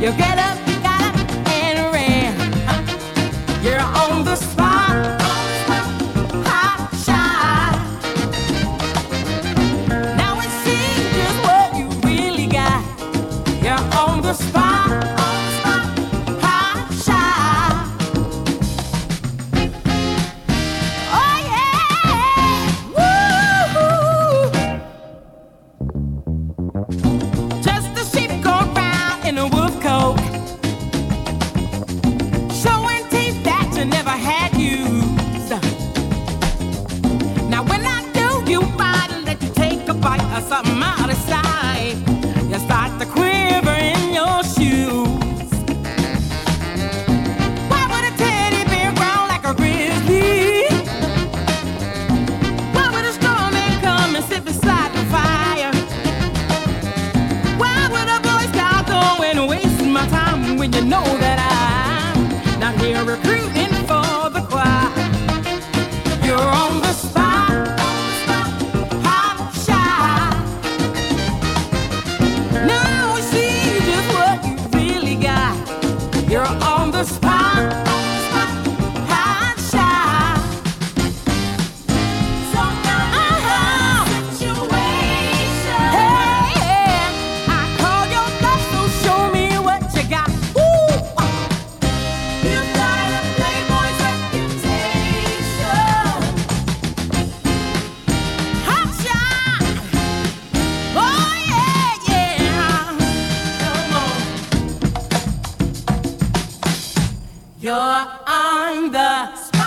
What get got? You're on the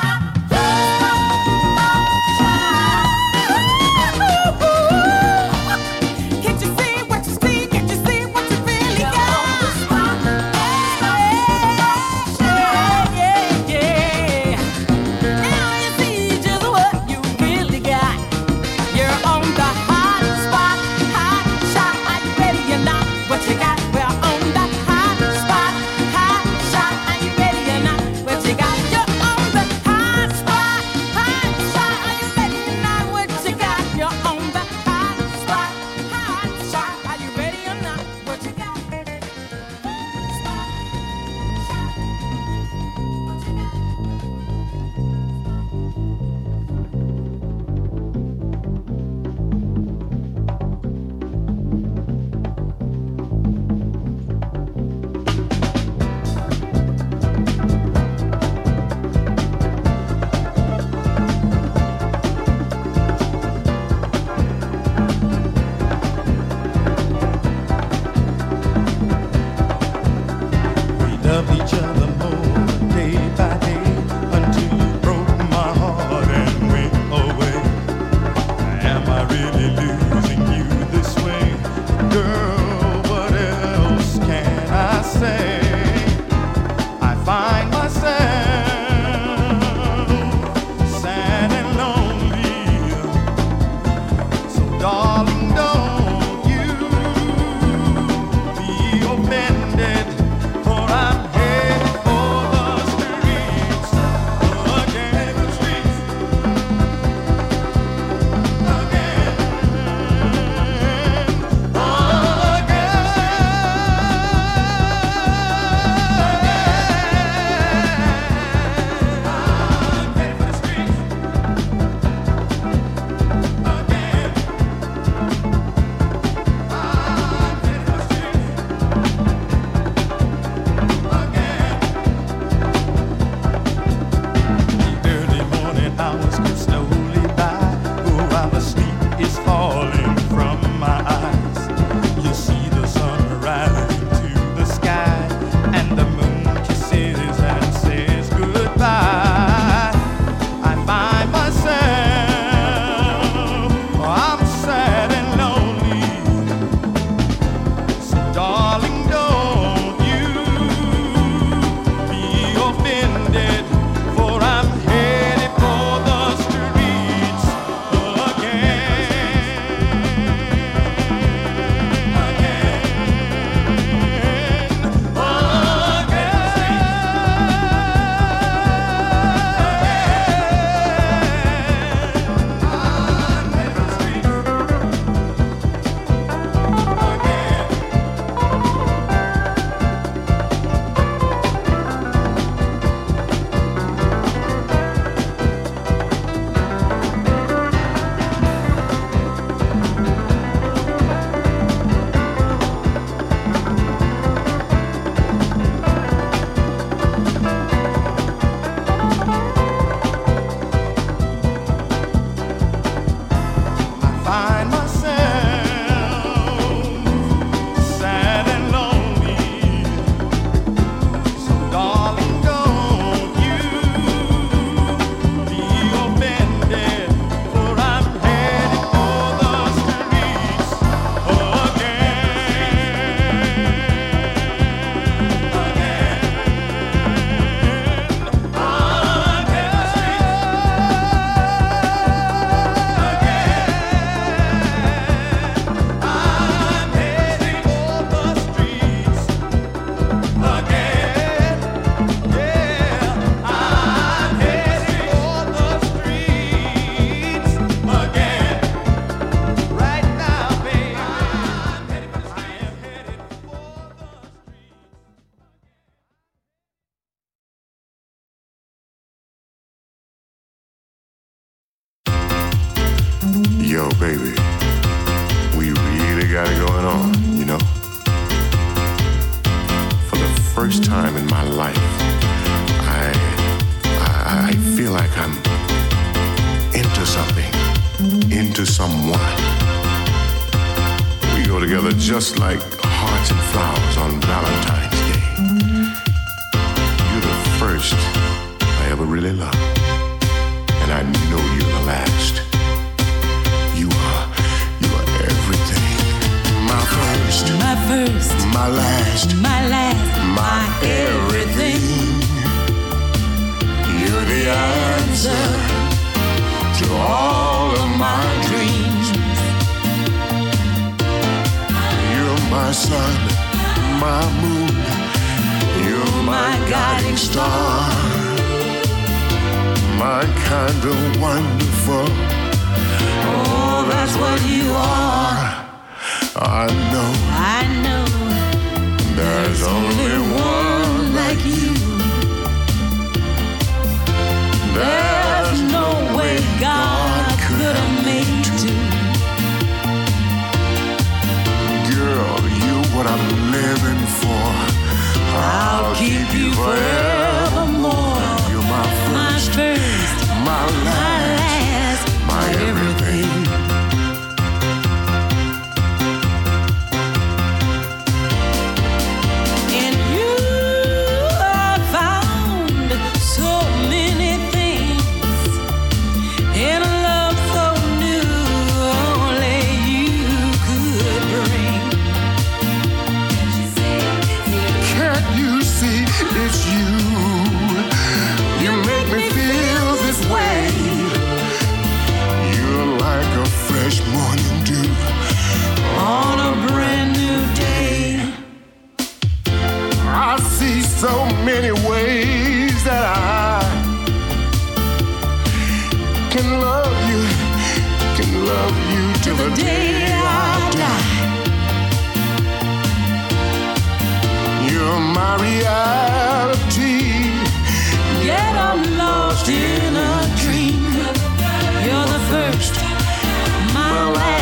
first time. my sun, my moon. You're my guiding star, my kind of wonderful. Oh, that's what you are. I know, I know. There's only one like you. There what I'm living for. I'll, keep, you forevermore. forevermore. You're my first, my, first, my last. till the day I die. You're my reality. Yet I'm lost in a dream. You're the first, my last.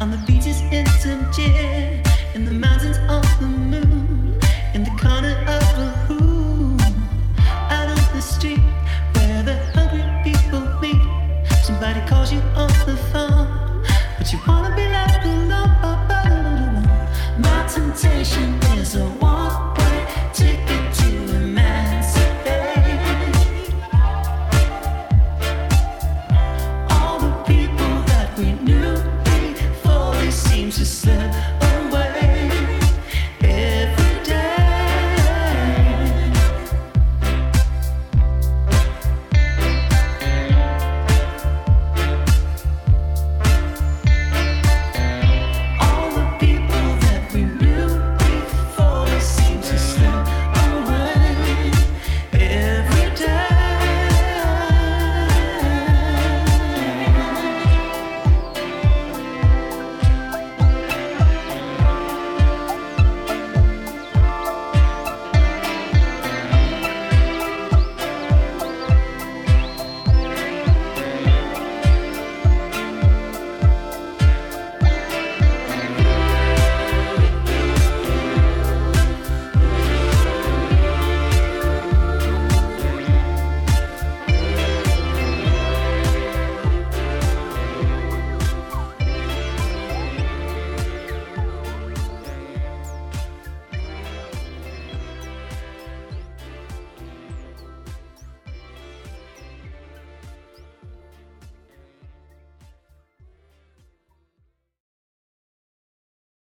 on the beach.